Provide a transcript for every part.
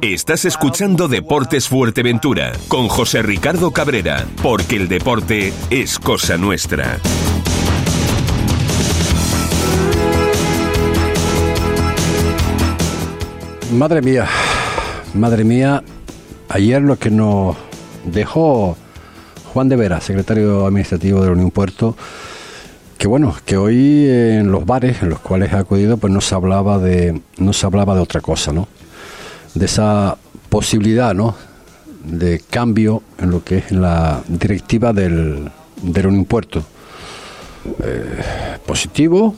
Estás escuchando Deportes Fuerteventura con José Ricardo Cabrera, porque el deporte es cosa nuestra. Madre mía, madre mía, ayer lo que nos dejó Juan de Vera, secretario administrativo de la Unión Puerto, que bueno, que hoy en los bares en los cuales ha acudido, pues no se hablaba de, no se hablaba de otra cosa, ¿no? De esa posibilidad ¿no? de cambio en lo que es la directiva del, del Puerto. Eh, positivo,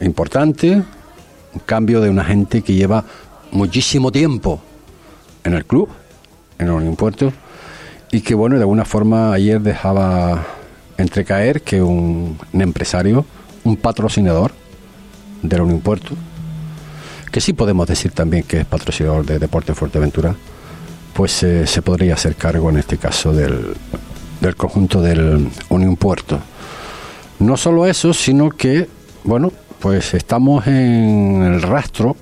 importante, un cambio de una gente que lleva muchísimo tiempo en el club, en el Unión Puerto, y que bueno, de alguna forma ayer dejaba entrecaer que un, un empresario, un patrocinador del Unión Puerto, que sí podemos decir también que es patrocinador de Deporte Fuerteventura, pues eh, se podría hacer cargo en este caso del, del conjunto del Unión Puerto. No solo eso, sino que, bueno, pues estamos en el rastro,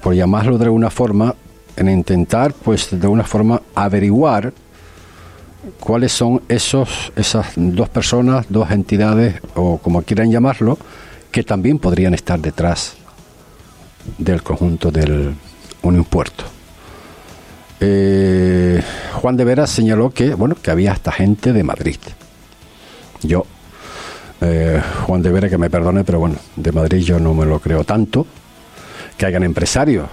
por llamarlo de alguna forma, en intentar, pues de alguna forma, averiguar cuáles son esos, esas dos personas, dos entidades, o como quieran llamarlo, que también podrían estar detrás del conjunto del Unión Puerto. Eh, Juan de Veras señaló que, bueno, que había hasta gente de Madrid. Yo, eh, Juan de Vera, que me perdone, pero bueno, de Madrid yo no me lo creo tanto. Que hayan empresarios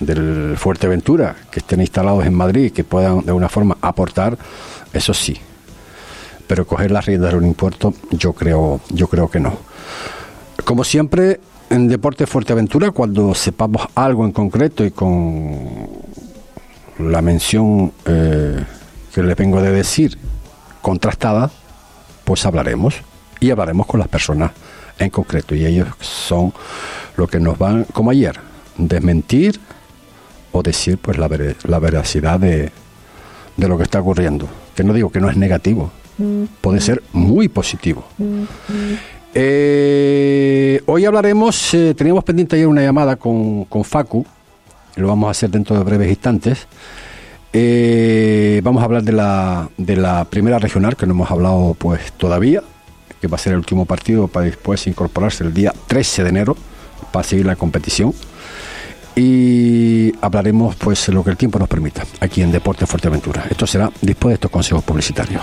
del Fuerteventura que estén instalados en Madrid y que puedan de alguna forma aportar, eso sí. Pero coger las riendas del Unión Puerto, yo creo, yo creo que no. Como siempre, en Deporte Fuerteventura, cuando sepamos algo en concreto y con la mención eh, que les vengo de decir contrastada, pues hablaremos y hablaremos con las personas en concreto. Y ellos son lo que nos van, como ayer, desmentir o decir pues la, ver, la veracidad de, de lo que está ocurriendo. Que no digo que no es negativo, puede ser muy positivo. Eh, hoy hablaremos, eh, teníamos pendiente ayer una llamada con, con, Facu, lo vamos a hacer dentro de breves instantes. Eh, vamos a hablar de la, de la primera regional, que no hemos hablado pues todavía, que va a ser el último partido para después incorporarse el día 13 de enero para seguir la competición. Y hablaremos pues lo que el tiempo nos permita, aquí en Deporte Fuerteventura. Esto será después de estos consejos publicitarios.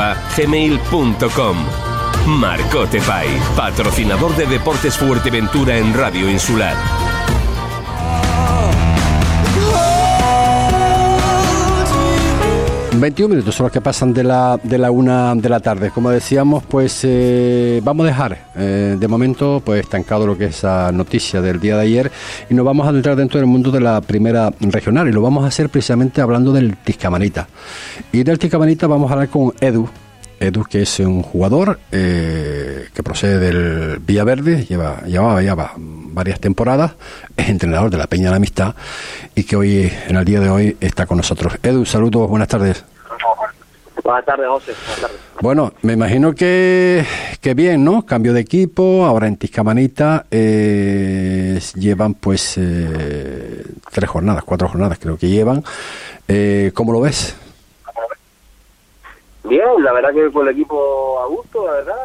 gmail.com. Marcote Pay, patrocinador de Deportes Fuerteventura en Radio Insular. 21 minutos son los que pasan de la, de la una de la tarde. Como decíamos, pues eh, vamos a dejar eh, de momento pues estancado lo que es esa noticia del día de ayer y nos vamos a entrar dentro del mundo de la primera regional y lo vamos a hacer precisamente hablando del Tiscamanita. Y del Tiscamanita vamos a hablar con Edu, Edu, que es un jugador eh, que procede del Villaverde, lleva, llevaba ya varias temporadas, es entrenador de la Peña de la Amistad y que hoy, en el día de hoy, está con nosotros. Edu, saludos, buenas tardes. Buenas tardes, José. Buenas tardes. Bueno, me imagino que, que bien, ¿no? Cambio de equipo, ahora en Tiscamanita eh, llevan pues eh, tres jornadas, cuatro jornadas creo que llevan. ¿Cómo lo ves? Bien, la verdad que con el equipo a gusto, la verdad.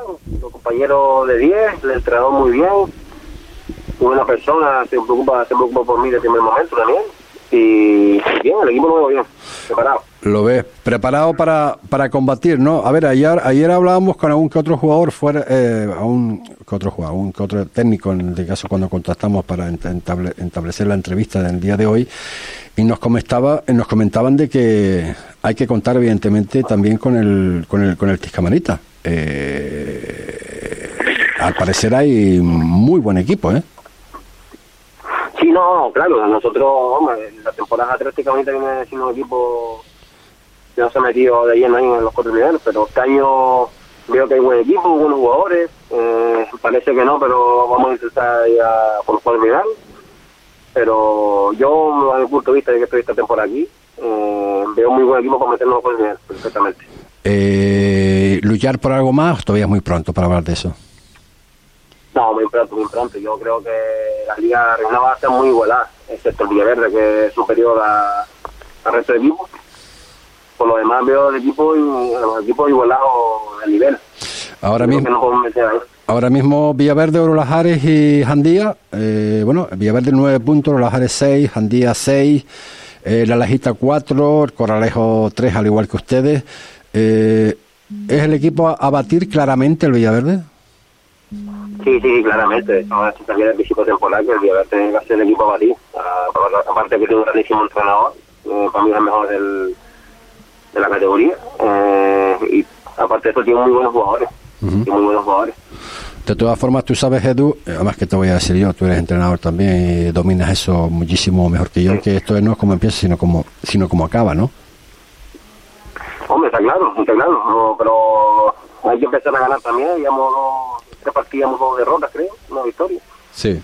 Los compañeros de 10, el entrenador muy bien. Una persona se preocupa, se preocupa por mí desde el primer momento también. Y bien, el equipo lo bien, preparado. Lo ves preparado para, para combatir, ¿no? A ver, ayer ayer hablábamos con algún que otro jugador fuera, eh, a que otro jugador, un que otro técnico, en este caso cuando contactamos para entable, establecer la entrevista del día de hoy, y nos comentaba, nos comentaban de que hay que contar evidentemente también con el con el con el Tiscamanita. Eh, al parecer hay muy buen equipo, ¿eh? Sí, no, claro, nosotros, hombre, la temporada prácticamente viene siendo un equipo que no se ha metido de lleno ahí en los cuatro niveles, pero este año veo que hay buen equipo, buenos jugadores, eh, parece que no, pero vamos a intentar ir a por los cuatro niveles. Pero yo, desde el punto de vista de que estoy esta temporada aquí, eh, veo muy buen equipo para meternos los nivel, perfectamente. Eh, ¿Luchar por algo más? Todavía es muy pronto para hablar de eso. No, muy pronto, muy pronto. Yo creo que la Liga Regional va a ser muy igualada, excepto el Villaverde, que es superior a- al resto de equipos. Por lo demás, veo el equipo los equipos igualados de nivel. Ahora Creo mismo, ahora mismo Villaverde, Orolajares y Jandía. eh, bueno, Villaverde 9 puntos, Orolajares 6, Jandía 6, eh, La Lajita 4, el Corralejo 3, al igual que ustedes. Eh, ¿Es el equipo a, a batir claramente el Villaverde? Sí, sí, claramente. No, esto también es físico temporal que el Villaverde va a ser el equipo a batir. Ah, aparte que tiene un grandísimo entrenador, eh, para mí es el mejor del, de la categoría. Eh, y aparte de eso tiene muy buenos jugadores. Tiene muy buenos jugadores. De todas formas, tú sabes, Edu, además que te voy a decir yo, tú eres entrenador también y dominas eso muchísimo mejor que yo, que esto no es como empieza, sino como, sino como acaba, ¿no? Hombre, está claro, está claro. no, pero hay que empezar a ganar también. Digamos, dos- tres partidas, dos derrotas, creo, no victorias. Sí.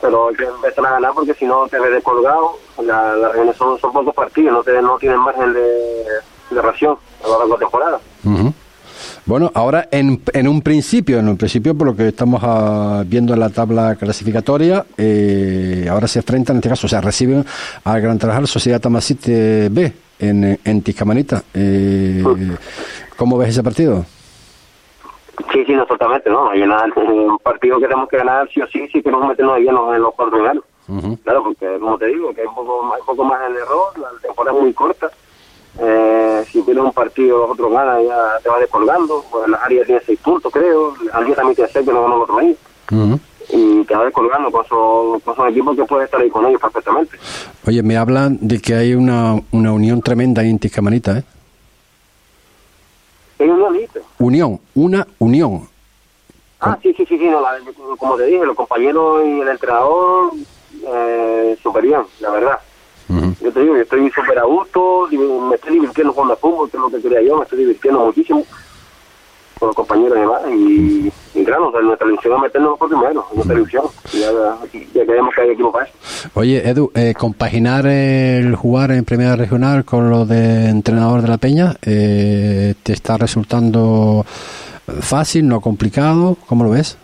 pero hay que empezar a ganar porque si no te ves descolgado. La, las regiones son, son pocos partidos, no, te, no tienen margen de, de ración a lo largo de la temporada. Ujú. Bueno, ahora en, en un principio, en un principio, por lo que estamos ah, viendo en la tabla clasificatoria, eh, ahora se enfrentan, en este caso, o sea, reciben al Gran Trabajal Sociedad Tamasite B en, en Tiscamanita. Eh, ¿Cómo ves ese partido? Sí, sí, no totalmente, ¿no? Hay una- un partido que tenemos que ganar sí o sí, si queremos meternos ahí en los, en los cuatro primeros. Ujú. Claro, porque como te digo, que hay un poco más, un poco más el error, la temporada es muy corta. Eh, si tienes un partido, los otros ganan, ya te va descolgando. Pues la área tiene seis puntos, creo. Andía también tiene seis, que no ganó el otro. Ujú. Y te va descolgando con esos, con esos equipos que puedes estar ahí con ellos perfectamente. Oye, me hablan de que hay una, una unión tremenda ahí en Tiscamanita, ¿eh? No dicen. Unión, una unión. Ah, sí, sí, sí, sí, no, la- como te dije, los compañeros y el entrenador, eh, súper bien, la verdad. Yo te digo, yo estoy súper a gusto, me estoy divirtiendo jugando al fútbol, que es lo que quería yo, me estoy divirtiendo muchísimo con los compañeros y demás. Y, y claro, nuestra ilusión es meternos por primero, es nuestra ilusión. Ya, ya queremos que haya equipo para eso. Oye, Edu, eh, compaginar el jugar en Primera Regional con lo de entrenador de la Peña, eh, ¿te está resultando fácil, no complicado? ¿Cómo lo ves?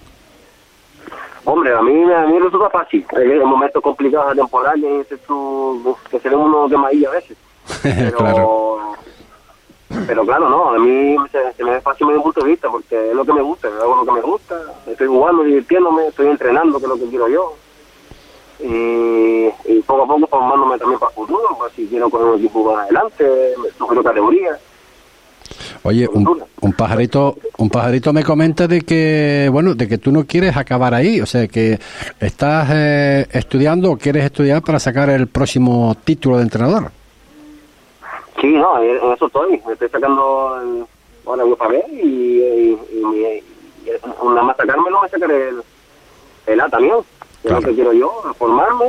Hombre, a mí, a mí resulta fácil. Hay momentos complicados de la temporada que, se uno que maía a veces. Pero, claro. pero claro, no, a mí se, se me ve fácil desde mi punto de vista porque es lo que me gusta, hago lo que me gusta, estoy jugando, divirtiéndome, estoy entrenando, que es lo que quiero yo. Y, y poco a poco formándome también para el futuro, pues si quiero coger un equipo más adelante, me sugiero categoría. Oye, un, un pajarito, un pajarito me comenta de que, bueno, de que tú no quieres acabar ahí, o sea, que estás eh, estudiando o quieres estudiar para sacar el próximo título de entrenador. Sí, no, en eso estoy. Me estoy sacando el, voy para ver y, y, y, y nada más sacármelo me sacaré el, el A también. Es Claro. lo que quiero yo, formarme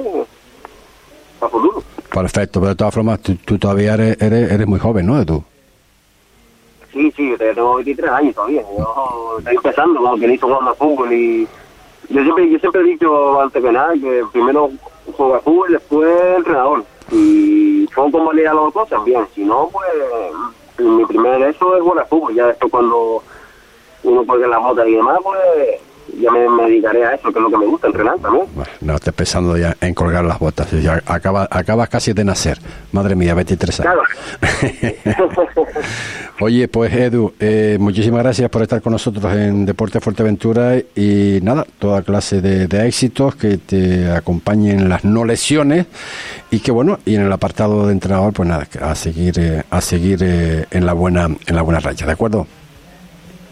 para futuro. Perfecto, pero de todas formas, tú, tú todavía eres, eres, eres muy joven, ¿no? Tú. Sí, sí, tengo 23 años todavía. Yo estoy empezando, como que hizo jugando al fútbol y yo siempre, yo siempre he dicho antes que nada que primero juega fútbol, después entrenador. Y son como le da las dos cosas, bien. Si no, pues mi primer eso es jugar fútbol. Ya después cuando uno juegue la moto y demás, pues ya me, me dedicaré a eso, que es lo que me gusta, entrenar también. Bueno, no, estoy pensando ya en colgar las botas. Ya acaba, acabas casi de nacer. Madre mía, 23 años. Claro. Oye, pues Edu, eh, muchísimas gracias por estar con nosotros en Deporte Fuerteventura y nada, toda clase de, de éxitos, que te acompañen las no lesiones y que bueno, y en el apartado de entrenador, pues nada, a seguir, eh, a seguir eh, en la buena, en la buena racha, ¿de acuerdo?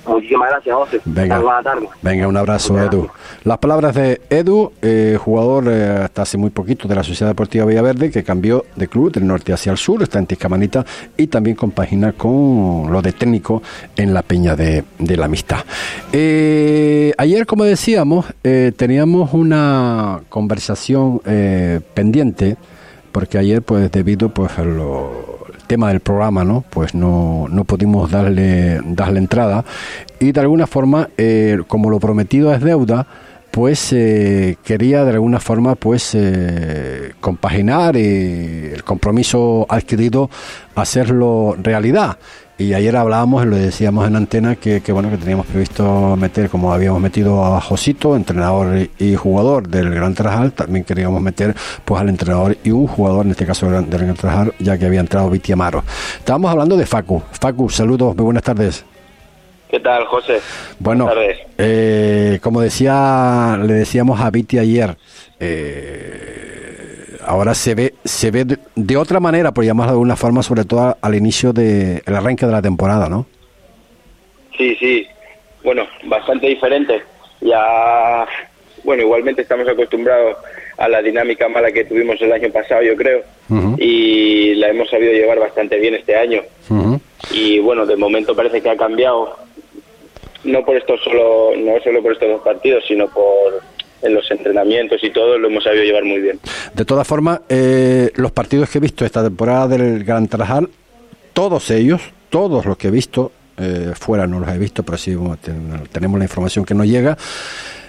Muchísimas gracias, José. Venga, Buenas tardes. venga un abrazo, Muchas Edu. gracias. Las palabras de Edu, eh, jugador eh, hasta hace muy poquito de la Sociedad Deportiva Villaverde, que cambió de club del norte hacia el sur, está en Tiscamanita y también compagina con lo de técnico en la Peña de, de la Amistad. Eh, ayer, como decíamos, eh, teníamos una conversación eh, pendiente, porque ayer, pues debido pues, a lo, tema del programa, ¿no? Pues no, no pudimos darle, darle entrada y de alguna forma, eh, como lo prometido es deuda, pues eh, quería de alguna forma pues eh, compaginar eh, el compromiso adquirido, hacerlo realidad. Y ayer hablábamos y lo decíamos en antena que, que, bueno que teníamos previsto meter, como habíamos metido a Josito, entrenador y jugador del Gran Trajal, también queríamos meter pues al entrenador y un jugador, en este caso del Gran, Trajal, ya que había entrado Viti Amaro. Estábamos hablando de Facu. Facu, saludos, muy buenas tardes. ¿Qué tal, José? Bueno, eh, como decía, le decíamos a Viti ayer, eh, ahora se ve, se ve de, de, otra manera, por llamarlo de alguna forma, sobre todo al inicio del de, arranque de la temporada, ¿no? Sí, sí. Bueno, bastante diferente. Ya, bueno, igualmente estamos acostumbrados a la dinámica mala que tuvimos el año pasado, yo creo, uh -huh. y la hemos sabido llevar bastante bien este año. Uh -huh. Y bueno, de momento parece que ha cambiado no por esto solo no solo por estos dos partidos sino por en los entrenamientos y todo lo hemos sabido llevar muy bien de todas formas eh, los partidos que he visto esta temporada del Gran Tarajal todos ellos todos los que he visto eh, fuera no los he visto pero sí tenemos la información que nos llega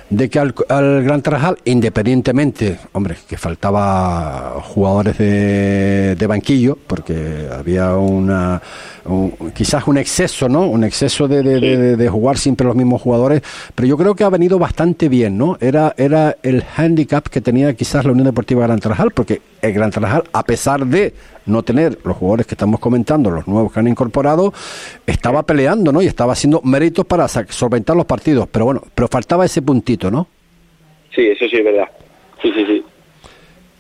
de que al, Gran Tarajal, independientemente, hombre, que faltaba jugadores de banquillo, porque había una un, quizás un exceso, ¿no? Un exceso de, de, de, de, jugar siempre los mismos jugadores, pero yo creo que ha venido bastante bien, ¿no? Era, era el handicap que tenía quizás la Unión Deportiva Gran Tarajal, porque el Gran Tarajal, a pesar de no tener los jugadores que estamos comentando, los nuevos que han incorporado, estaba peleando, ¿no? Y estaba haciendo méritos para solventar los partidos, pero bueno, pero faltaba ese puntito, ¿no? Sí, eso sí es verdad. Sí, sí, sí.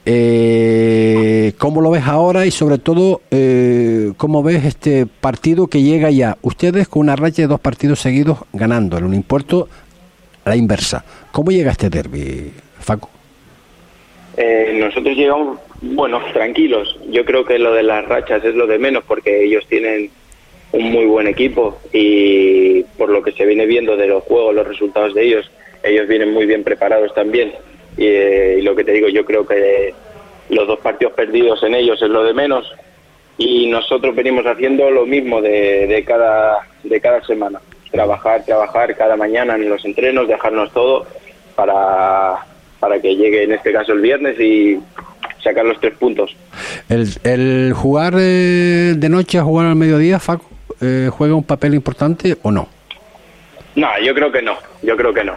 Eh, ¿Cómo lo ves ahora y sobre todo eh, cómo ves este partido que llega ya? Ustedes con una racha de dos partidos seguidos ganando, en un impuesto a la inversa. ¿Cómo llega este derby, Facu? Eh, nosotros llegamos, bueno, tranquilos. Yo creo que lo de las rachas es lo de menos porque ellos tienen un muy buen equipo y por lo que se viene viendo de los juegos, los resultados de ellos, ellos vienen muy bien preparados también. Y, eh, y, lo que te digo, yo creo que los dos partidos perdidos en ellos es lo de menos y nosotros venimos haciendo lo mismo de, de, cada, de cada semana. Trabajar, trabajar cada mañana en los entrenos, dejarnos todo para, para que llegue en este caso el viernes y sacar los tres puntos. ¿El, el jugar eh, de noche a jugar al mediodía, Facu, eh, juega un papel importante o no? No, yo creo que no, yo creo que no.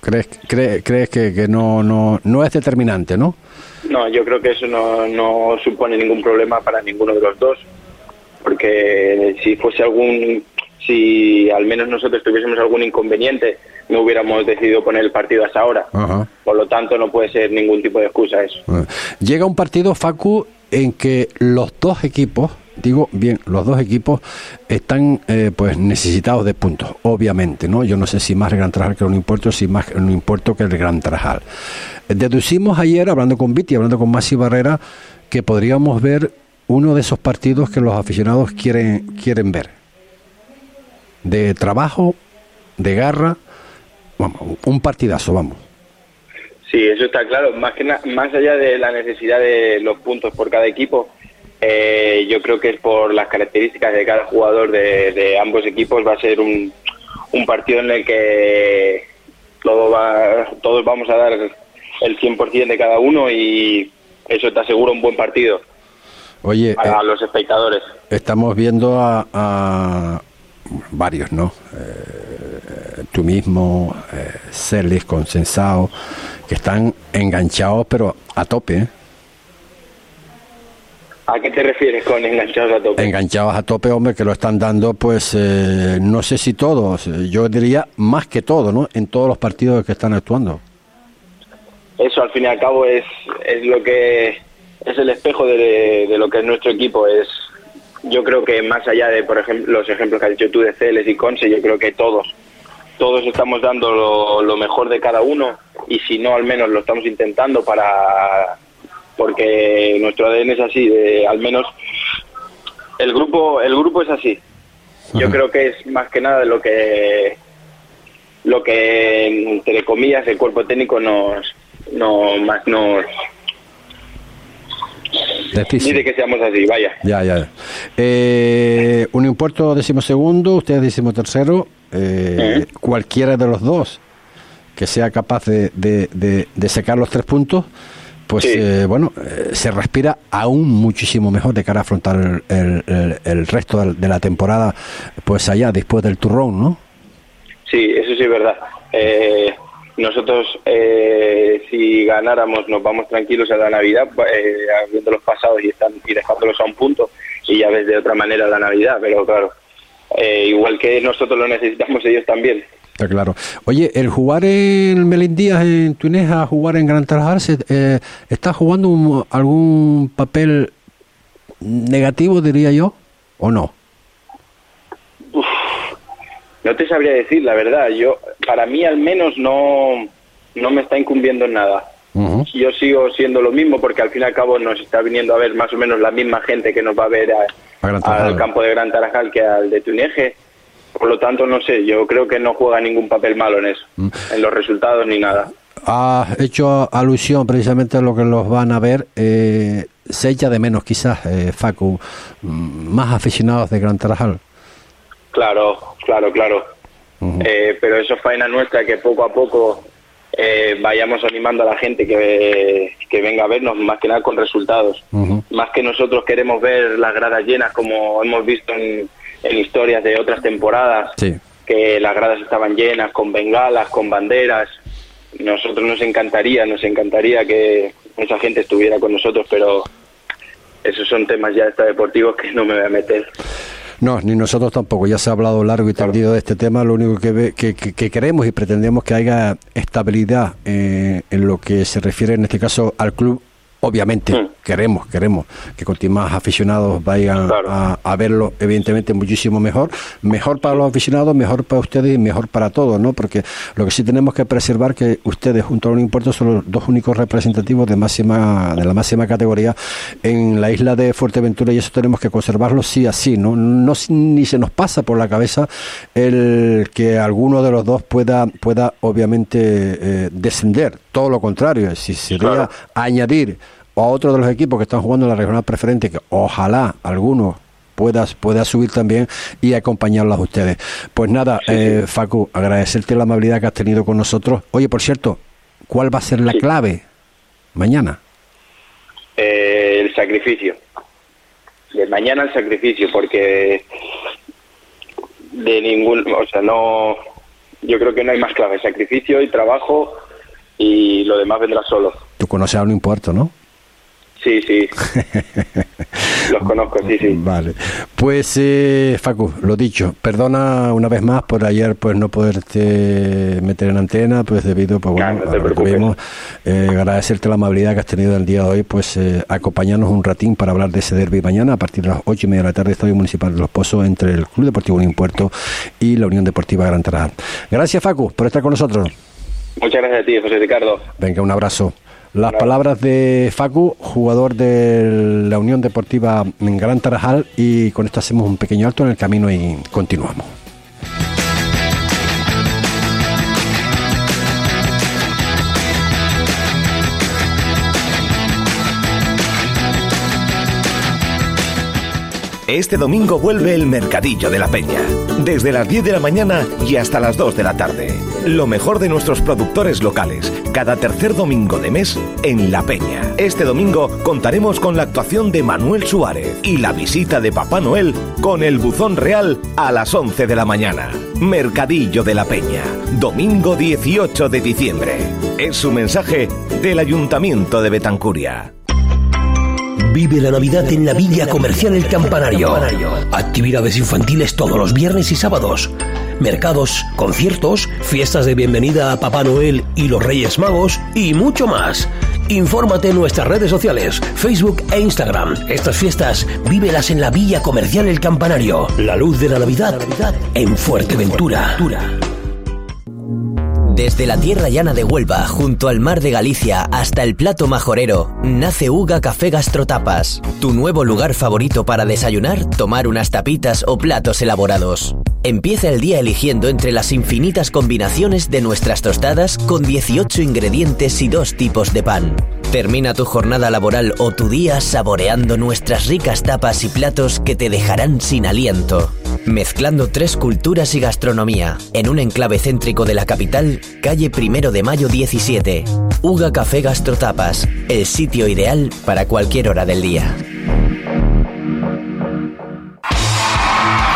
¿Crees, crees, crees que, que no, no, no es determinante, no? No, yo creo que eso no, no supone ningún problema para ninguno de los dos, porque si fuese algún, si al menos nosotros tuviésemos algún inconveniente, no hubiéramos decidido poner el partido hasta ahora. Ajá. Por lo tanto, no puede ser ningún tipo de excusa eso. Llega un partido, Facu, en que los dos equipos, digo bien, los dos equipos están eh, pues necesitados de puntos, obviamente, ¿no? Yo no sé si más el Gran Trajal que un impuesto, si más un impuesto que el Gran Trajal. Deducimos ayer, hablando con Viti, hablando con Masi Barrera, que podríamos ver uno de esos partidos que los aficionados quieren, quieren ver. De trabajo, de garra, vamos, un partidazo, vamos. Sí, eso está claro. Más que más allá de la necesidad de los puntos por cada equipo, eh, yo creo que es por las características de cada jugador de, de ambos equipos va a ser un, un, partido en el que todo va, todos vamos a dar el 100% de cada uno y eso te asegura un buen partido Oye, para eh, los espectadores. Estamos viendo a, a varios, ¿no? Eh, tú mismo, eh, Celis, Consensado, que están enganchados pero a tope, ¿eh? ¿A qué te refieres con enganchados a tope? Enganchados a tope, hombre, que lo están dando, pues, eh, no sé si todos, yo diría más que todo, ¿no? En todos los partidos que están actuando. Eso, al fin y al cabo, es, es lo que es el espejo de, de lo que es nuestro equipo. Es yo creo que más allá de, por ejemplo, los ejemplos que has dicho tú de Celes y Conce, yo creo que todos, todos estamos dando lo, lo mejor de cada uno y si no, al menos lo estamos intentando para, porque nuestro ADN es así, de, al menos el grupo, el grupo es así. Yo Ajá. creo que es más que nada lo que, lo que entre comillas el cuerpo técnico nos, no más nos dice que seamos así, vaya. Ya, ya. Eh, un impuesto decimosegundo, usted decimotercero. Eh, Cualquiera de los dos que sea capaz de, de, de- de sacar los tres puntos, pues Sí. eh, bueno, eh, se respira aún muchísimo mejor de cara a afrontar el, el- el- resto de la temporada, pues allá, después del turrón, ¿no? Sí, eso sí es verdad. Eh, nosotros, eh, si ganáramos, nos vamos tranquilos a la Navidad, eh, habiendo los pasados y, están, y dejándolos a un punto, y ya ves de otra manera la Navidad, pero claro, eh, igual que nosotros lo necesitamos, ellos también. Está claro. Oye, el jugar en Melindías, en Tuneja, jugar en Gran Tarajal, eh, ¿está jugando un- algún papel negativo, diría yo, o no? No te sabría decir, la verdad. Yo, para mí al menos no, no me está incumbiendo en nada. Yo sigo siendo lo mismo porque al fin y al cabo nos está viniendo a ver más o menos la misma gente que nos va a ver a- A al campo de Gran Tarajal que al de Tuneje. Por lo tanto, no sé, yo creo que no juega ningún papel malo en eso, Mm. en los resultados ni nada. Ha hecho alusión precisamente a lo que los van a ver. Eh, se echa de menos, quizás, eh, Facu, mm, más aficionados de Gran Tarajal. Claro, claro, claro. Ujú. Eh, pero eso es faena nuestra que poco a poco eh, vayamos animando a la gente que, que venga a vernos, más que nada con resultados. Ujú. Más que nosotros queremos ver las gradas llenas como hemos visto en, en historias de otras temporadas, Sí. que las gradas estaban llenas con bengalas, con banderas. Nosotros nos encantaría, nos encantaría que esa gente estuviera con nosotros, pero esos son temas ya extradeportivos que no me voy a meter. No, ni nosotros tampoco. Ya se ha hablado largo y tendido de este tema. Lo único que, ve- que, que- que queremos y pretendemos que haya estabilidad eh, en lo que se refiere, en este caso, al club. Obviamente, Mm. queremos, queremos que con más aficionados vayan Claro. a, a verlo, evidentemente, muchísimo mejor. Mejor para los aficionados, mejor para ustedes y mejor para todos, ¿no? Porque lo que sí tenemos que preservar que ustedes, junto a un impuesto, son los dos únicos representativos de máxima de la máxima categoría en la isla de Fuerteventura y eso tenemos que conservarlo sí así, ¿no? no ni se nos pasa por la cabeza el que alguno de los dos pueda pueda obviamente eh, descender, todo lo contrario, si sería Claro. añadir a otro de los equipos que están jugando en la regional preferente que ojalá alguno pueda, pueda subir también y acompañarlos a ustedes. Pues nada, eh, Facu, agradecerte la amabilidad que has tenido con nosotros. Oye, por cierto, ¿cuál va a ser la Sí. clave mañana? Eh, el sacrificio. De mañana el sacrificio, porque de ningún, o sea, no, yo creo que no hay más clave, sacrificio y trabajo y lo demás vendrá solo. Tú conoces a un impuerto, ¿no? Sí, sí. Los conozco, sí, sí. Vale. Pues, eh, Facu, lo dicho, perdona una vez más por ayer pues no poderte meter en antena, pues debido pues, bueno, no a lo que vimos. Eh, agradecerte la amabilidad que has tenido el día de hoy, pues eh, acompañarnos un ratín para hablar de ese derby mañana a partir de las ocho y media de la tarde, Estadio Municipal de Los Pozos, entre el Club Deportivo Unión Puerto y la Unión Deportiva Gran Tarajal. Gracias, Facu, por estar con nosotros. Muchas gracias a ti, José Ricardo. Venga, un abrazo. Las palabras de Facu, jugador de la Unión Deportiva en Gran Tarajal, y con esto hacemos un pequeño alto en el camino y continuamos. Este domingo vuelve el Mercadillo de la Peña. Desde las 10 de la mañana y hasta las 2 de la tarde. Lo mejor de nuestros productores locales. Cada tercer domingo de mes en La Peña. Este domingo contaremos con la actuación de Manuel Suárez y la visita de Papá Noel con el buzón real a las 11 de la mañana. Mercadillo de la Peña. Domingo 18 de diciembre. Es su mensaje del Ayuntamiento de Betancuria. Vive la Navidad en la Villa Comercial El Campanario. Actividades infantiles todos los viernes y sábados. Mercados, conciertos, fiestas de bienvenida a Papá Noel y los Reyes Magos y mucho más. Infórmate en nuestras redes sociales, Facebook e Instagram. Estas fiestas, vívelas en la Villa Comercial El Campanario. La luz de la Navidad en Fuerteventura. Desde la tierra llana de Huelva, junto al mar de Galicia, hasta el plato majorero, nace Uga Café Gastrotapas, tu nuevo lugar favorito para desayunar, tomar unas tapitas o platos elaborados. Empieza el día eligiendo entre las infinitas combinaciones de nuestras tostadas con 18 ingredientes y dos tipos de pan. Termina tu jornada laboral o tu día saboreando nuestras ricas tapas y platos que te dejarán sin aliento. Mezclando tres culturas y gastronomía, en un enclave céntrico de la capital, calle Primero de Mayo 17. Uga Café Gastrotapas, el sitio ideal para cualquier hora del día.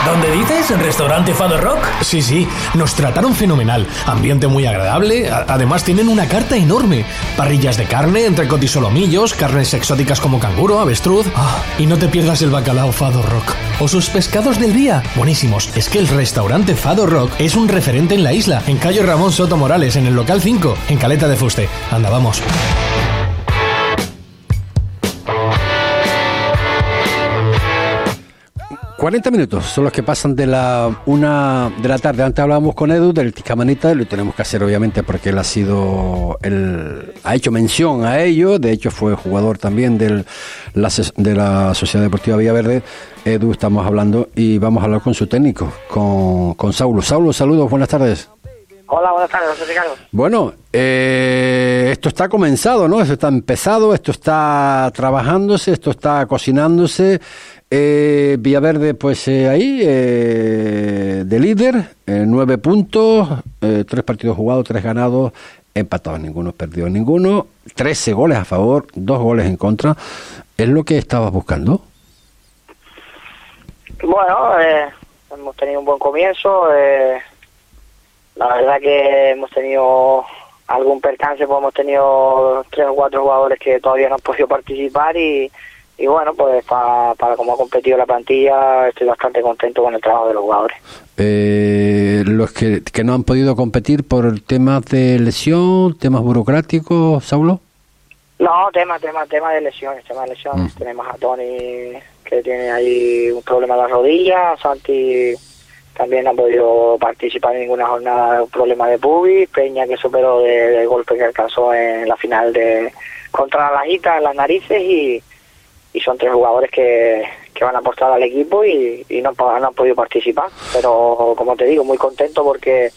¿Dónde dices? ¿En restaurante Fado Rock? Sí, sí, nos trataron fenomenal. Ambiente muy agradable. además tienen una carta enorme. Parrillas de carne, entrecot y solomillos, carnes exóticas como canguro, avestruz. Ah, y no te pierdas el bacalao Fado Rock. O sus pescados del día. Buenísimos. Es que el restaurante Fado Rock es un referente en la isla. En calle Ramón Soto Morales, en el local 5, en Caleta de Fuste. Anda, vamos. 40 minutos son los que pasan de la una de la tarde. Antes hablábamos con Edu del Ticamanita, lo tenemos que hacer obviamente porque él ha sido, él ha hecho mención a ello, de hecho fue jugador también del, la, de la Sociedad Deportiva Villaverde. Edu estamos hablando y vamos a hablar con su técnico, con, con Saulo. Saulo, saludos, buenas tardes. Hola, buenas tardes, José Ricardo. Bueno, eh, esto está comenzado, ¿no? Esto está empezado, esto está trabajándose, esto está cocinándose. Eh, Villaverde, pues eh, ahí, eh, de líder, eh, nueve puntos, eh, tres partidos jugados, tres ganados, empatados, ninguno perdido ninguno, trece goles a favor, dos goles en contra. ¿Es lo que estabas buscando? Bueno, eh, hemos tenido un buen comienzo. la verdad que hemos tenido algún percance, pues hemos tenido tres o cuatro jugadores que todavía no han podido participar y, y bueno, pues pa- para cómo ha competido la plantilla estoy bastante contento con el trabajo de los jugadores. Eh, los que, que no han podido competir por temas de lesión, temas burocráticos, Saulo. No, tema, tema, tema de lesiones, tema de lesiones. Tenemos a Tony que tiene ahí un problema en la rodilla, Santi también no ha podido participar en ninguna jornada, un problema de pubis, Peña que superó de- del golpe que alcanzó en la final de contra la Lajita en las narices y, y son tres jugadores que, que van a aportar al equipo y, y no, no han podido participar. Pero como te digo, muy contento porque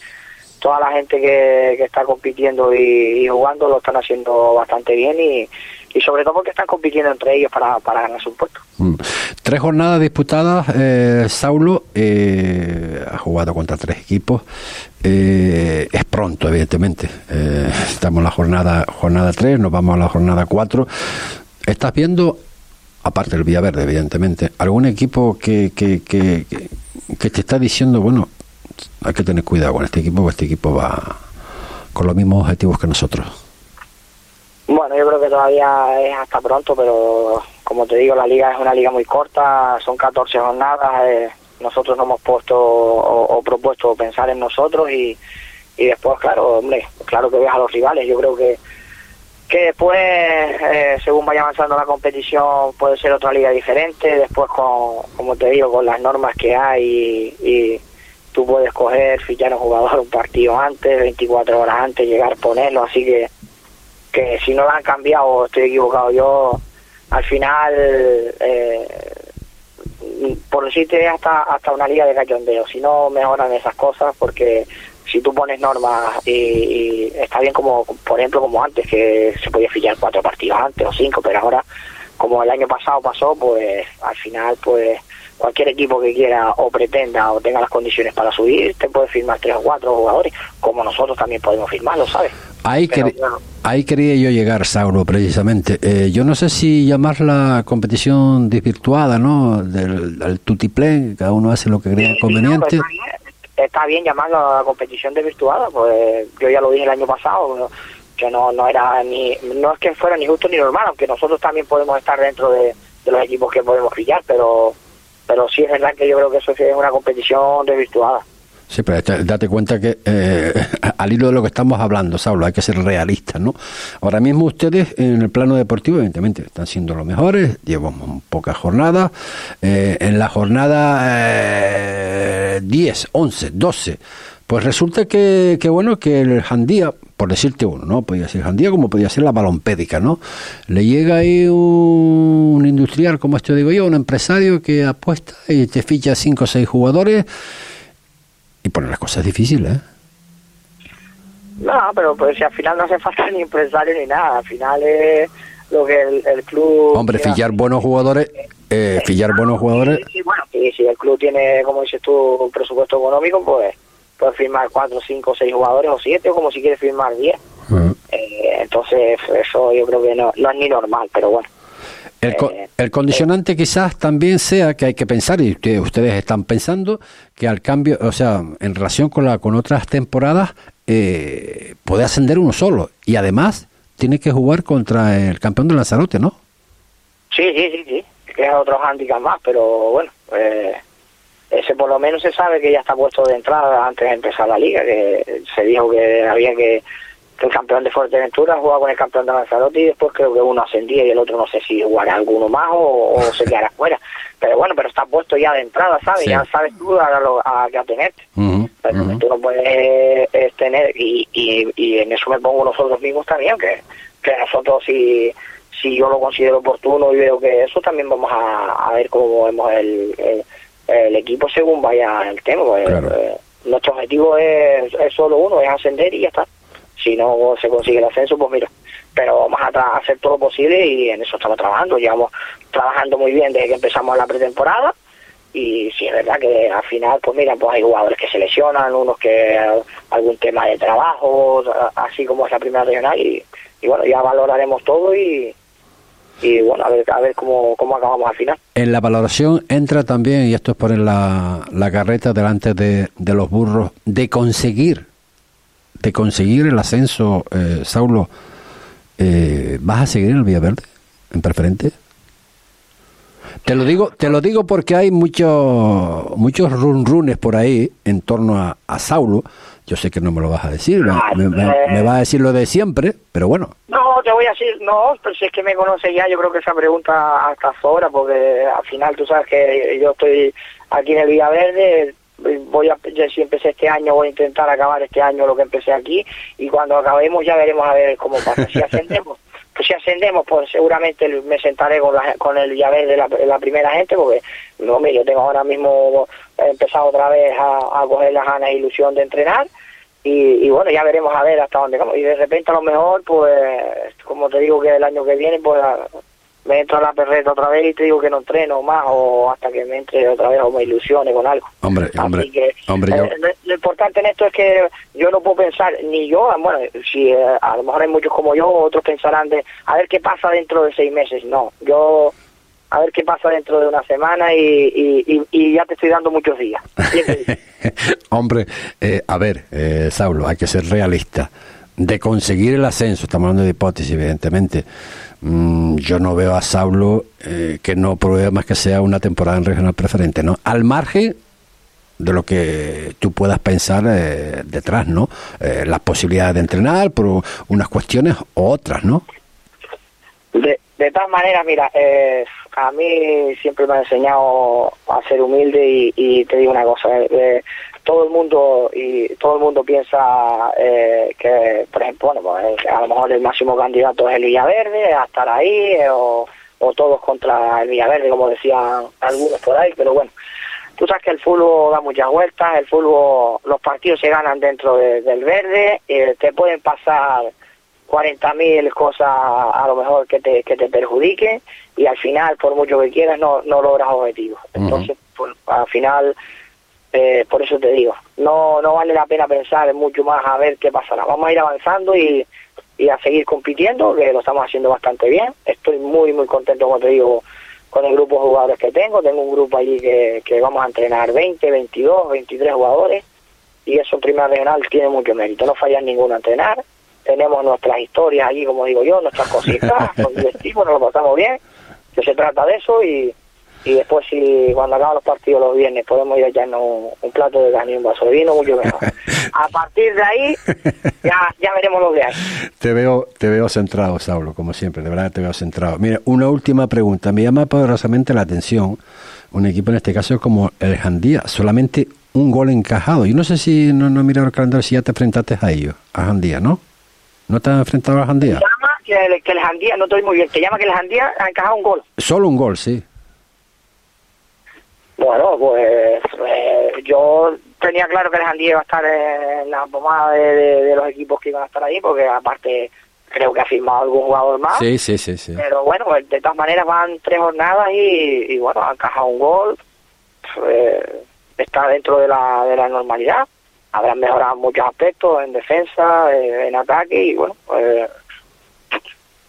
toda la gente que, que está compitiendo y, y jugando lo están haciendo bastante bien y, y sobre todo porque están compitiendo entre ellos para, para ganarse un puesto. Mm. Tres jornadas disputadas, eh, Saulo eh, ha jugado contra tres equipos. Eh, es pronto, evidentemente. Eh, estamos en la jornada jornada 3, nos vamos a la jornada 4. ¿Estás viendo, aparte del Villaverde, evidentemente, algún equipo que, que, que, que- te está diciendo, bueno, hay que tener cuidado con este equipo, porque este equipo va con los mismos objetivos que nosotros? Bueno, yo creo que todavía es hasta pronto, pero como te digo, la liga es una liga muy corta, son 14 jornadas, eh, nosotros nos hemos puesto o, o propuesto pensar en nosotros y, y después, claro, hombre, claro que ves a los rivales, yo creo que que después, eh, según vaya avanzando la competición, puede ser otra liga diferente, después con, como te digo, con las normas que hay y, y tú puedes coger, fichar a un jugador un partido antes, 24 horas antes, llegar, ponerlo, así que que si no la han cambiado estoy equivocado. Yo al final eh, por decirte hasta hasta una liga de cachondeo. Si no mejoran esas cosas porque si tú pones normas y, y está bien como por ejemplo como antes que se podía fichar cuatro partidos antes o cinco pero ahora como el año pasado pasó pues al final pues cualquier equipo que quiera o pretenda o tenga las condiciones para subir te puede firmar tres o cuatro jugadores como nosotros también podemos firmarlo sabes Ahí, Pero, quer- bueno. ahí quería yo llegar, Sauro, precisamente. Eh, yo no sé si llamar la competición desvirtuada, ¿no? Del, del tutiplén, cada uno hace lo que crea Sí, conveniente. no, está, bien, llamarlo a la competición de virtuada, pues yo ya lo dije el año pasado, que no no era ni no es que fuera ni justo ni normal, aunque nosotros también podemos estar dentro de, de los equipos que podemos pillar, pero pero sí es verdad que yo creo que eso sí es una competición desvirtuada. Sí, pero este- date cuenta que eh, al hilo de lo que estamos hablando, Saulo, hay que ser realistas, ¿no? Ahora mismo ustedes en el plano deportivo, evidentemente, están siendo los mejores, llevamos pocas jornadas. eh, en la jornada eh, 10, 11, 12, pues resulta que, que, bueno, que el Jandía, por decirte uno, ¿no? Podía ser Jandía como podía ser la balompédica, ¿no? Le llega ahí un, un industrial, como esto digo yo, un empresario que apuesta y te ficha cinco o seis jugadores y pone las cosas difíciles, ¿eh? No, pero pues si al final no hace falta ni empresario ni nada, al final es lo que el, el club... Hombre, fillar buenos jugadores, eh, fillar buenos jugadores, Sí, bueno, y si el club tiene, como dices tú, un presupuesto económico, pues puede firmar cuatro, cinco, seis jugadores o siete, o como si quiere firmar diez. Ujú. Eh, entonces, eso yo creo que no, no es ni normal, pero bueno. El, co- el condicionante quizás también sea que hay que pensar, y usted- ustedes están pensando, que al cambio, o sea, en relación con, la, con otras temporadas, eh, puede ascender uno solo. Y además tiene que jugar contra el campeón de Lanzarote, ¿no? Sí, sí, sí, sí, que es otro handicap más, pero bueno, eh, ese por lo menos se sabe que ya está puesto de entrada antes de empezar la liga, que se dijo que había que, que el campeón de Fuerteventura jugaba con el campeón de Lanzarote y después creo que uno ascendía y el otro no sé si jugará alguno más o, o se quedará fuera. Pero bueno, pero está puesto ya de entrada, ¿sabes? Sí. Ya sabes tú a, lo, a qué atenerte. Ujú, Pero tú no puedes eh, tener, y, y, y en eso me pongo nosotros mismos también, que, que nosotros si, si yo lo considero oportuno y veo que eso, también vamos a, a ver cómo vemos el, el, el equipo según vaya el tema. pues, Claro. eh, nuestro objetivo es, es solo uno, es ascender y ya está. Si no se consigue el ascenso, pues mira, pero vamos a hacer todo lo posible y en eso estamos trabajando. Llevamos trabajando muy bien desde que empezamos la pretemporada y sí es verdad que al final pues mira pues hay jugadores que se lesionan unos que algún tema de trabajo así como es la primera regional y, bueno ya valoraremos todo y y bueno a ver a ver cómo, cómo acabamos al final En la valoración entra también, y esto es poner la, la carreta delante de, de los burros, de conseguir, de conseguir el ascenso, eh, Saulo, eh, ¿vas a seguir el Villaverde en preferente? Te lo digo, te lo digo porque hay muchos muchos run runes por ahí en torno a, a Saulo. Yo sé que no me lo vas a decir, me, me- vas a decir lo de siempre, pero bueno. No, te voy a decir, no, pero si es que me conoce ya, yo creo que esa pregunta hasta sobra, porque al final tú sabes que yo estoy aquí en el Villaverde, voy a, si empecé este año, voy a intentar acabar este año lo que empecé aquí, y cuando acabemos ya veremos a ver cómo pasa, si ascendemos. Pues si ascendemos, pues seguramente me sentaré con, la, con el Villaverde, la, la primera gente, porque no, mire, yo tengo ahora mismo he empezado otra vez a, a coger las ganas e ilusión de entrenar, y, y bueno, ya veremos a ver hasta dónde vamos. Y de repente a lo mejor, pues, como te digo que el año que viene, pues me entro a la perreta otra vez y te digo que no entreno más o hasta que me entre otra vez o me ilusione con algo. Hombre, hombre, Así que hombre, yo- eh, lo, lo importante en esto es que yo no puedo pensar, ni yo, bueno, si eh, a lo mejor hay muchos como yo, otros pensarán de a ver qué pasa dentro de seis meses. No, yo a ver qué pasa dentro de una semana y, y, y- y ya te estoy dando muchos días. Hombre, eh, a ver, eh, Saulo, hay que ser realista. De conseguir el ascenso, estamos hablando de hipótesis, evidentemente. Mm, yo no veo a Saulo eh, que no pruebe más que sea una temporada en regional preferente, ¿no? Al margen de lo que tú puedas pensar eh, detrás, ¿no? Eh, las posibilidades de entrenar por unas cuestiones u otras, ¿no? De, de todas maneras, mira, eh, a mí siempre me ha enseñado a ser humilde y, y te digo una cosa, eh, eh, todo el mundo y todo el mundo piensa eh, que, por ejemplo, bueno, pues, eh, a lo mejor el máximo candidato es el Villaverde a estar ahí eh, o, o todos contra el Villaverde, como decían algunos por ahí, pero bueno, tú sabes que el fútbol da muchas vueltas, el fútbol, los partidos se ganan dentro de- del verde, eh, te pueden pasar 40.000 cosas a lo mejor que te, que te perjudiquen y al final, por mucho que quieras, no, no logras objetivos. Entonces, pues, al final, eh, por eso te digo, no, no vale la pena pensar mucho más a ver qué pasará. Vamos a ir avanzando y, y a seguir compitiendo, que lo estamos haciendo bastante bien. Estoy muy, muy contento, como te digo, con el grupo de jugadores que tengo. Tengo un grupo allí que, que vamos a entrenar 20, 22, 23 jugadores y eso en primera regional tiene mucho mérito. No fallan ninguno a entrenar. Tenemos nuestras historias allí, como digo yo, nuestras cositas, nos divertimos, nos lo pasamos bien, que se trata de eso y, y después si cuando acaban los partidos los viernes podemos ir a echarnos un, un plato de carne y un vaso de vino, mucho mejor. a partir de ahí ya, ya veremos lo que hay. Te veo, te veo centrado, Saulo, como siempre, de verdad te veo centrado. Mira, una última pregunta. Me llama poderosamente la atención un equipo en este caso como el Jandía, solamente un gol encajado. Yo no sé si no, no he mirado el calendario si ya te enfrentaste a ellos, a Jandía, ¿no? ¿No te has enfrentado a Jandía? Llama que el, que el Jandía, no estoy muy bien, te llama que el Jandía ha encajado un gol. Solo un gol, sí. Bueno, pues eh, yo tenía claro que el Jandía iba a estar en la pomada de, de- de los equipos que iban a estar ahí, porque aparte creo que ha firmado algún jugador más. Sí, sí, sí, sí. Pero bueno, de todas maneras van tres jornadas y, y bueno, han encajado un gol. Eh, está dentro de la, de la normalidad. Habrán mejorado muchos aspectos, en defensa, eh, en ataque y bueno, eh,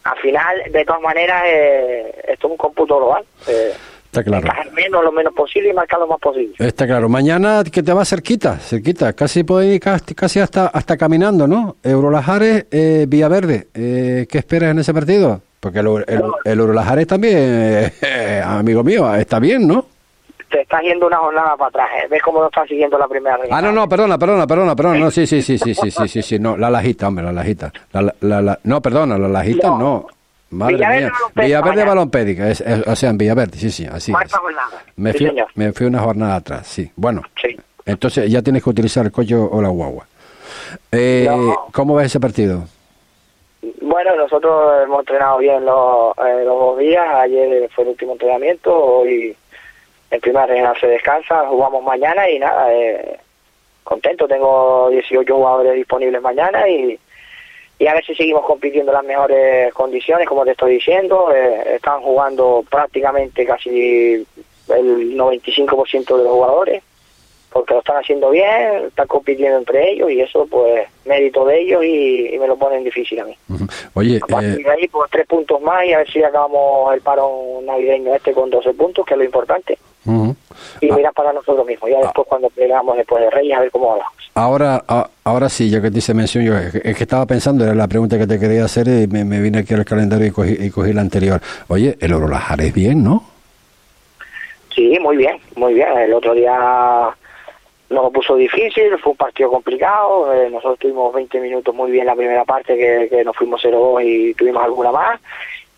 al final, de todas maneras, eh, esto es un cómputo global. Eh, Está claro. encajar menos, lo menos posible y marcar lo más posible. Está claro. Mañana que te va cerquita, cerquita. Casi puede ir casi, casi hasta, hasta caminando, ¿no? Eurolajares, eh, Villaverde. Eh, ¿Qué esperas en ese partido? Porque el, el, el Eurolajares también, eh, amigo mío, está bien, ¿no? Te estás yendo una jornada para atrás. eh. ¿Ves cómo no estás siguiendo la primera regla? Ah, no, no, perdona, perdona, perdona, perdona. No, sí, sí, sí, sí, sí, sí, sí, sí, no, la lajita, hombre, la lajita. La, la, la- la- no, perdona, la lajita no. Madre Villaverde, mía. Balompédica, Villaverde. Balompédica, es, es- o sea, en Villaverde, sí, sí, así es. Me fui, me fui una jornada atrás, sí. Bueno, Sí. entonces ya tienes que utilizar el coche o la guagua. Eh, No. ¿Cómo ves ese partido? Bueno, nosotros hemos entrenado bien los, eh, los dos días. Ayer fue el último entrenamiento. Hoy en primera regional se descansa. Jugamos mañana y nada, eh, contento. Tengo 18 jugadores disponibles mañana y, y a ver si seguimos compitiendo en las mejores condiciones, como te estoy diciendo. Eh, están jugando prácticamente casi el 95% de los jugadores porque lo están haciendo bien, están compitiendo entre ellos y eso pues mérito de ellos y, y me lo ponen difícil a mí. Oye, A partir eh, de ahí, pues tres puntos más y a ver si acabamos el parón navideño este con 12 puntos, que es lo importante. ujú. Y Ah. mirar para nosotros mismos. Ya después, cuando plegamos después de Reyes, a ver cómo vamos. ahora, a- ahora sí, ya que te hice mención, yo es que, es estaba pensando, era la pregunta que te quería hacer y me, me vine aquí al calendario y cogí, y cogí la anterior. Oye, el Eurolajares bien, ¿no? Sí, muy bien, muy bien. El otro día nos lo puso difícil, fue un partido complicado. eh, nosotros tuvimos 20 minutos muy bien la primera parte, que, que nos fuimos 0-2 y tuvimos alguna más.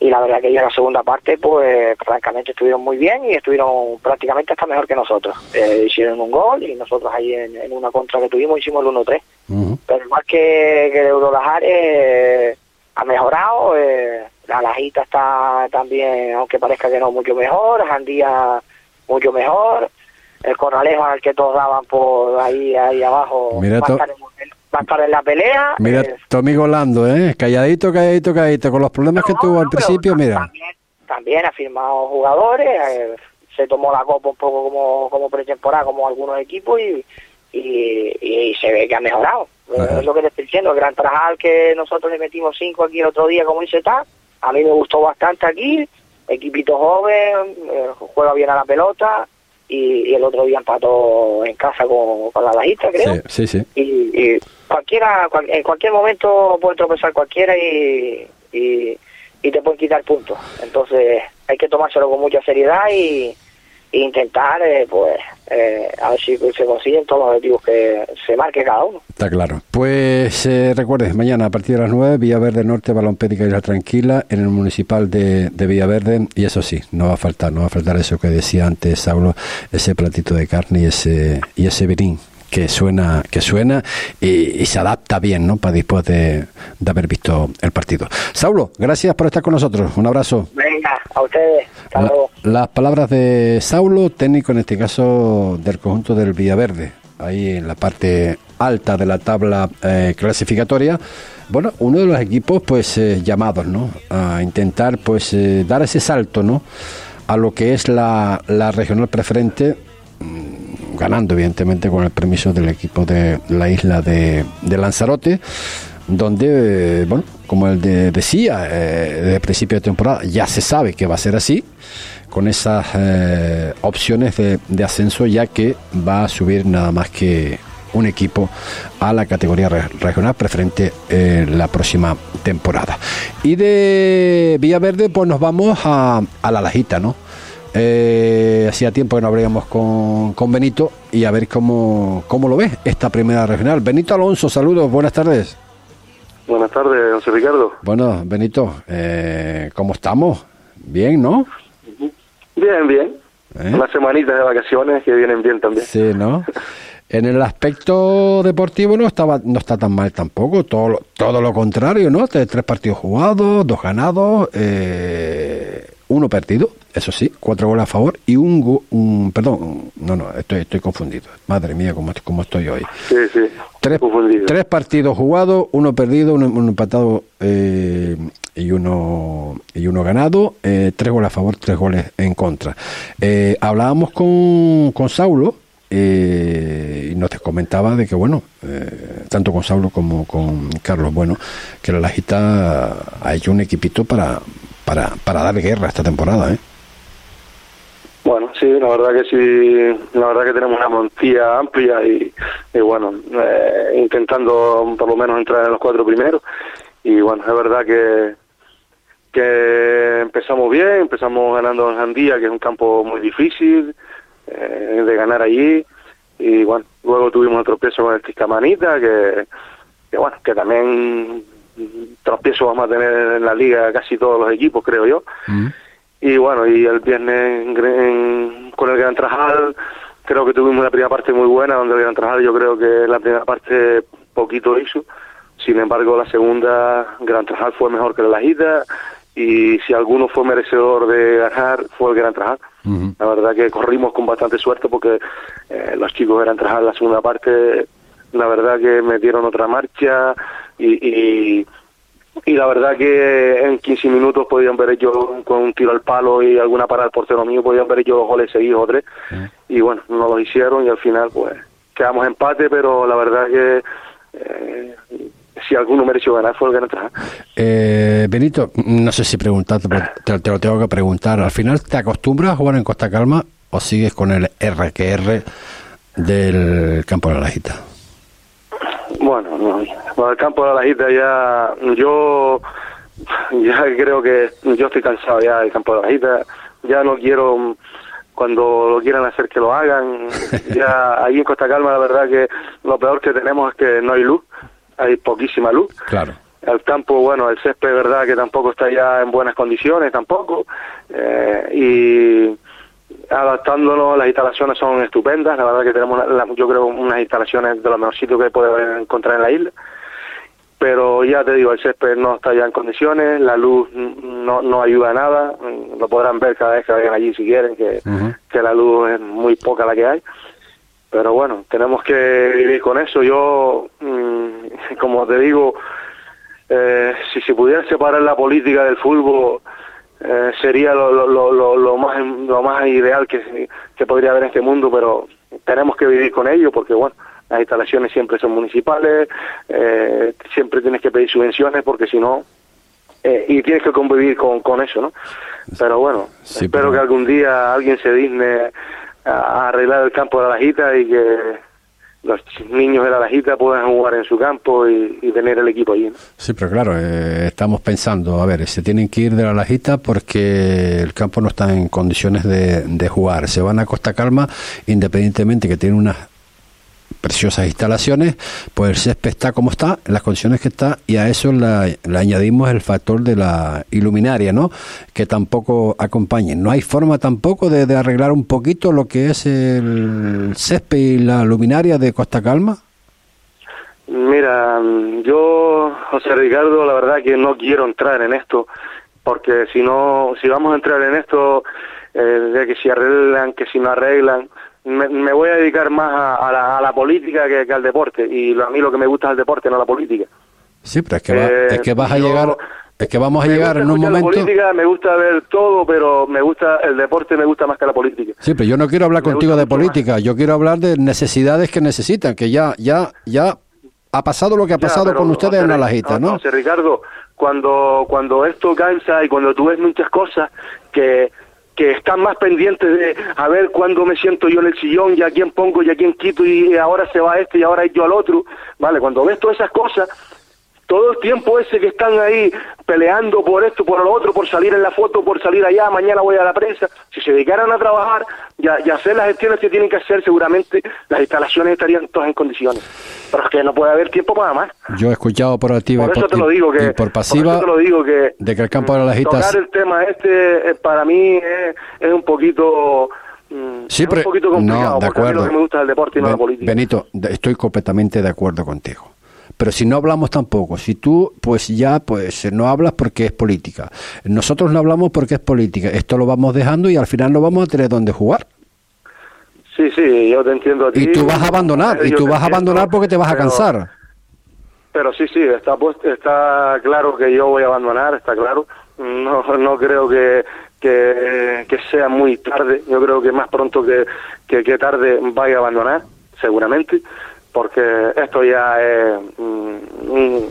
Y la verdad que ellos en la segunda parte, pues francamente estuvieron muy bien y estuvieron prácticamente hasta mejor que nosotros. Eh, hicieron un gol y nosotros ahí en, en una contra que tuvimos hicimos el 1-3. Ujú. Pero igual que, que Eurolajar eh, ha mejorado, eh, la Lajita está también, aunque parezca que no, mucho mejor, Jandía mucho mejor, el Corralejo al que todos daban por ahí ahí abajo Mira va, a to- estar en, va a estar en la pelea. Mira, eh, tu amigo Lando, ¿eh? Calladito, calladito, calladito, con los problemas que tuvo no, al principio, mira. También, también ha firmado jugadores, eh, se tomó la copa un poco como, como pretemporada, como algunos equipos, y, y, y se ve que ha mejorado. Eh, Ajá. Es lo que te estoy diciendo, el Gran Trajal que nosotros le metimos cinco aquí el otro día, como dice tal, a mí me gustó bastante aquí, equipito joven, eh, juega bien a la pelota, y, y el otro día empató en casa con, con la Lajita, creo Sí, sí, sí. y, y cualquiera cual- en cualquier momento puede tropezar cualquiera y, y, y te pueden quitar puntos entonces hay que tomárselo con mucha seriedad y, intentar eh, pues eh, a ver si se consiguen todos los objetivos que se marque cada uno Está claro. Pues eh, recuerdes, mañana a partir de las 9, Villaverde Norte, Balompédica Isla Tranquila, en el municipal de, de Villaverde. Y eso sí, no va a faltar, no va a faltar eso que decía antes Saulo, ese platito de carne y ese, y ese virín que suena, que suena y, y se adapta bien, ¿no? Para después de, de haber visto el partido. Saulo, gracias por estar con nosotros. Un abrazo. A ustedes hasta La- luego las palabras de Saulo, técnico en este caso del conjunto del Villaverde, ahí en la parte alta de la tabla eh, clasificatoria. Bueno, uno de los equipos pues eh, llamados, ¿no? A intentar pues eh, dar ese salto, ¿no? A lo que es la, la regional preferente, mm, ganando evidentemente con el permiso del equipo de la isla de, de Lanzarote donde, bueno, como él de- decía, eh, el principio de temporada ya se sabe que va a ser así, con esas eh, opciones de, de ascenso, ya que va a subir nada más que un equipo a la categoría re- regional preferente eh, la próxima temporada. Y de Villaverde, pues nos vamos a, a la Lajita, ¿no? eh, hacía tiempo que no habríamos con, con Benito y a ver cómo, cómo lo ves esta primera regional. Benito Alonso, saludos, buenas tardes. Buenas tardes, José Ricardo. Bueno, Benito, eh, ¿cómo estamos? Bien, ¿no? Bien, bien. ¿Eh? Unas semanitas de vacaciones que vienen bien también. Sí, ¿no? En el aspecto deportivo no estaba no está tan mal tampoco, todo lo, todo lo contrario, ¿no? Tres, tres partidos jugados, dos ganados, eh, uno perdido, eso sí, cuatro goles a favor y un, go- un perdón, no, no, estoy, estoy confundido. Madre mía, cómo, cómo estoy hoy. Sí, sí. Tres, tres partidos jugados, uno perdido, uno, uno empatado eh, y uno y uno ganado, eh, tres goles a favor, tres goles en contra. Eh, hablábamos con, con Saulo eh, y nos comentaba de que, bueno, eh, tanto con Saulo como con Carlos Bueno, que la Lajita ha hecho un equipito para, para, para dar guerra esta temporada, ¿eh? Bueno, sí, la verdad que sí, la verdad que tenemos una montilla amplia y, y bueno, eh, intentando por lo menos entrar en los cuatro primeros. Y bueno, es verdad que, que empezamos bien, empezamos ganando en Jandía, que es un campo muy difícil eh, de ganar allí. Y bueno, luego tuvimos otro tropiezo con el Tiscamanita, que, que bueno, que también tropiezo vamos a tener en la liga casi todos los equipos, creo yo. Y bueno, y el viernes en con el Gran Trajal, creo que tuvimos una primera parte muy buena, donde el Gran Trajal yo creo que la primera parte poquito hizo. Sin embargo, la segunda, Gran Trajal fue mejor que la Lajita. Y si alguno fue merecedor de ganar, fue el Gran Trajal. La verdad que corrimos con bastante suerte porque eh, los chicos de Gran Trajal, la segunda parte, la verdad que metieron otra marcha y, y, y la verdad que en 15 minutos podían ver ellos con un tiro al palo y alguna parada al portero mío, podían ver ellos dos goles seguidos o tres. Y bueno, no lo hicieron y al final pues quedamos empate, pero la verdad que eh, si alguno mereció ganar fue el Gran Trajal. Eh, Benito, no sé si preguntarte, pero te, te lo tengo que preguntar. ¿Al final te acostumbras a jugar en Costa Calma o sigues con el R que R del campo de la Lajita? Bueno, no, el campo de la Lajita ya, yo ya creo que yo estoy cansado ya del campo de la Lajita, ya no quiero, cuando lo quieran hacer que lo hagan, ya ahí en Costa Calma la verdad que lo peor que tenemos es que no hay luz, hay poquísima luz, Claro. el campo, bueno, el césped, verdad que tampoco está ya en buenas condiciones, tampoco. eh, y adaptándonos, las instalaciones son estupendas. La verdad que tenemos, la- yo creo, unas instalaciones de los mejores sitios que puede encontrar en la isla. Pero ya te digo, el césped no está ya en condiciones, la luz no, no ayuda a nada. mm, Lo podrán ver cada vez que vayan allí si quieren, que, que la luz es muy poca la que hay. Pero bueno, tenemos que vivir con eso. Yo, mm, como te digo, eh, si se pudiera separar la política del fútbol, eh, sería lo, lo, lo, lo- más lo más ideal que, que podría haber en este mundo, pero tenemos que vivir con ello porque, bueno, las instalaciones siempre son municipales, eh, siempre tienes que pedir subvenciones porque si no, eh, y tienes que convivir con, con eso, ¿no? Pero bueno, Sí, espero pero- que algún día alguien se digne a, a arreglar el campo de la Lajita y que los niños de la Lajita puedan jugar en su campo y, tener el equipo allí. ¿no? Sí, pero claro, eh, estamos pensando, a ver, se tienen que ir de la Lajita porque el campo no está en condiciones de, de jugar. Se van a Costa Calma, independientemente que tiene unas preciosas instalaciones, pues el césped está como está, en las condiciones que está, y a eso le añadimos el factor de la iluminaria, ¿no? Que tampoco acompañe. No hay forma tampoco de, de arreglar un poquito lo que es el césped y la luminaria de Costa Calma. Mira, yo, José Ricardo, la verdad que no quiero entrar en esto, porque si no, si vamos a entrar en esto, eh, de que si arreglan, que si no arreglan, me, me voy a dedicar más a, a la, a la política que, que al deporte, y a mí lo que me gusta es el deporte, no la política. Sí, pero es que, va- Eh, es que vas a yo- llegar, es que vamos a Me llegar en un escuchar la momento. política, me gusta ver todo, pero me gusta el deporte, me gusta más que la política. Sí, pero yo no quiero hablar Me contigo de más. política, yo quiero hablar de necesidades que necesitan, que ya, ya, ya ha pasado lo que ha Ya, pasado con ustedes José en la Ri- lajita, ¿no? José Ricardo, cuando, cuando esto cansa y cuando tú ves muchas cosas que, que están más pendientes de a ver cuándo me siento yo en el sillón y a quién pongo y a quién quito y ahora se va este y ahora yo al otro, ¿vale? Cuando ves todas esas cosas, todo el tiempo ese que están ahí peleando por esto, por lo otro, por salir en la foto, por salir allá, mañana voy a la prensa, si se dedicaran a trabajar y a, y a hacer las gestiones que tienen que hacer, seguramente las instalaciones estarían todas en condiciones. Pero es que no puede haber tiempo para más. Yo he escuchado por activa Por y por, te lo digo que y por pasiva eso te lo digo que de que el campo de la Lajita tocar el tema este eh, para mí es, es un poquito mm, Sí, es un poquito complicado no, de porque a mí acuerdo. lo que me gusta es el deporte y no la política. Benito, estoy completamente de acuerdo contigo. Pero si no hablamos tampoco, si tú pues ya pues no hablas porque es política. Nosotros no hablamos porque es política. Esto lo vamos dejando y al final no vamos a tener dónde jugar. Sí, sí, yo te entiendo a ti. Y tú vas a abandonar, y tú vas a abandonar porque te vas a cansar. Pero sí, sí, está puesto, está claro que yo voy a abandonar, está claro. No, no creo que, que, que sea muy tarde. Yo creo que más pronto que, que, que tarde vaya a abandonar, seguramente, porque esto ya es mm, un,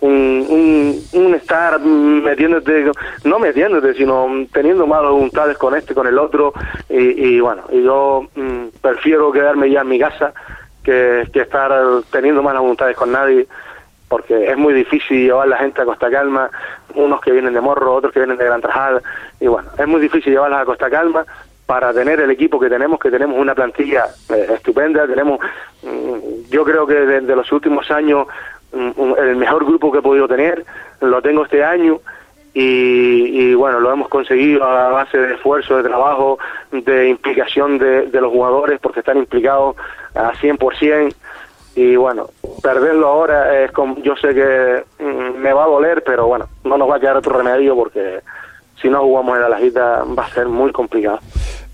un, un, un estar metiéndote, no metiéndote, sino teniendo malas voluntades con este, con el otro. Y, y bueno, y yo mm, prefiero quedarme ya en mi casa que, que estar teniendo malas voluntades con nadie porque es muy difícil llevar la gente a Costa Calma, unos que vienen de Morro, otros que vienen de Gran Trajal, y bueno, es muy difícil llevarlas a Costa Calma para tener el equipo que tenemos, que tenemos una plantilla eh, estupenda, tenemos, mm, yo creo que desde los últimos años, mm, el mejor grupo que he podido tener, lo tengo este año, y, y, bueno, lo hemos conseguido a base de esfuerzo, de trabajo, de implicación de, de los jugadores, porque están implicados a 100%, y bueno, perderlo ahora es como, yo sé que mm, me va a doler, pero bueno, no nos va a quedar otro remedio porque si no jugamos en la lajita va a ser muy complicado.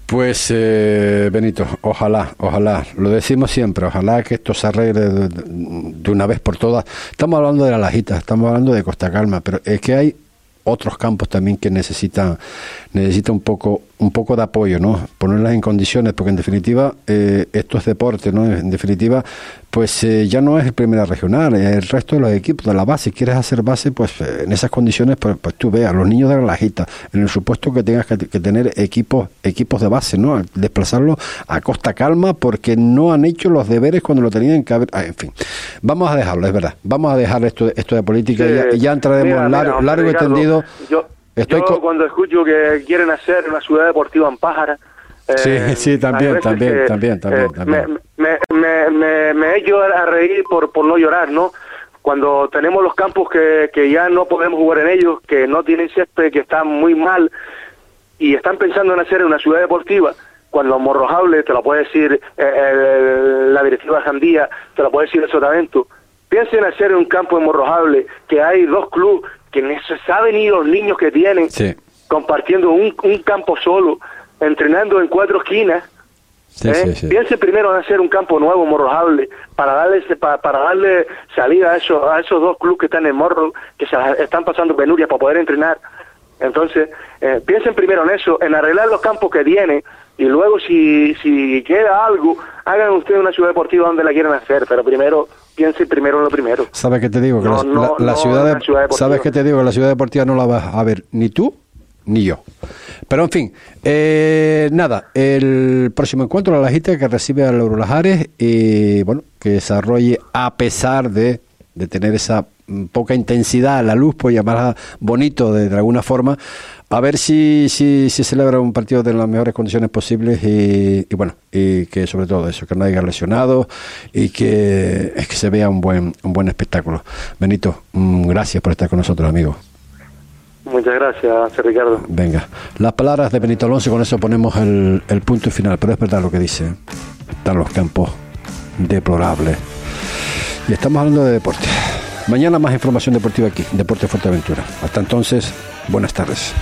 Pues eh, Benito, ojalá, ojalá, lo decimos siempre, ojalá que esto se arregle de, una vez por todas. Estamos hablando de la Lajita, estamos hablando de Costa Calma, pero es que hay otros campos también que necesitan necesita un poco un poco de apoyo, ¿no? Ponerlas en condiciones, porque en definitiva eh, esto es deporte, ¿no? En definitiva, pues eh, ya no es el primera regional, el resto de los equipos de la base. Si quieres hacer base, pues eh, en esas condiciones, pues, pues tú veas, los niños de la lajita, en el supuesto que tengas que, que tener equipos equipos de base, ¿no? Desplazarlos a Costa Calma porque no han hecho los deberes cuando lo tenían que haber. ah, en fin, vamos a dejarlo, es verdad. Vamos a dejar esto, esto de política y ya, ya entraremos Mira, mira, largo, largo y tendido. Yo, Estoy yo cuando escucho que quieren hacer una ciudad deportiva en Pájara, Sí, eh, sí, también, hay veces también, que, también, también, eh, también. Me, me, me, me, me he hecho a reír por, por no llorar, ¿no? Cuando tenemos los campos que, que ya no podemos jugar en ellos, que no tienen césped, que están muy mal, y están pensando en hacer una ciudad deportiva, cuando Morrojable, te lo puede decir eh, el- la directiva de Jandía, te lo puede decir el Sotavento, piensen en hacer un campo en Morrojable, que hay dos clubes, que saben ni los niños que tienen, Sí, compartiendo un, un campo solo, entrenando en cuatro esquinas, sí, ¿eh? sí, sí. Piense primero en hacer un campo nuevo, morrojable, para darle ese- pa- para darle salida a esos, a esos dos clubes que están en Morro, que se están pasando penurias para poder entrenar. Entonces, eh, piensen primero en eso, en arreglar los campos que tienen, y luego si, si queda algo, hagan ustedes una ciudad deportiva donde la quieran hacer, pero primero, piensen primero en lo primero. ¿Sabes qué te digo? Que No, la, no, la- la no ciudad, de- ciudad. ¿Sabes qué te digo? La ciudad deportiva no la vas a ver ni tú ni yo. Pero en fin, eh, nada, el próximo encuentro, la Lajita que recibe a los Lajares y bueno, que desarrolle a pesar de, de tener esa mm, poca intensidad, la luz, por llamarla bonito de, de alguna forma, a ver si, si, si celebra un partido de las mejores condiciones posibles y, y bueno, y que sobre todo eso, que no haya lesionados y que, es que se vea un buen, un buen espectáculo. Benito, mm, gracias por estar con nosotros, amigo. Muchas gracias, Ricardo. Venga, las palabras de Benito Alonso, con eso ponemos el, el punto final, pero es verdad lo que dice. Están los campos deplorables. Y estamos hablando de deporte. Mañana más información deportiva aquí, Deporte Fuerteventura. Hasta entonces, Buenas tardes.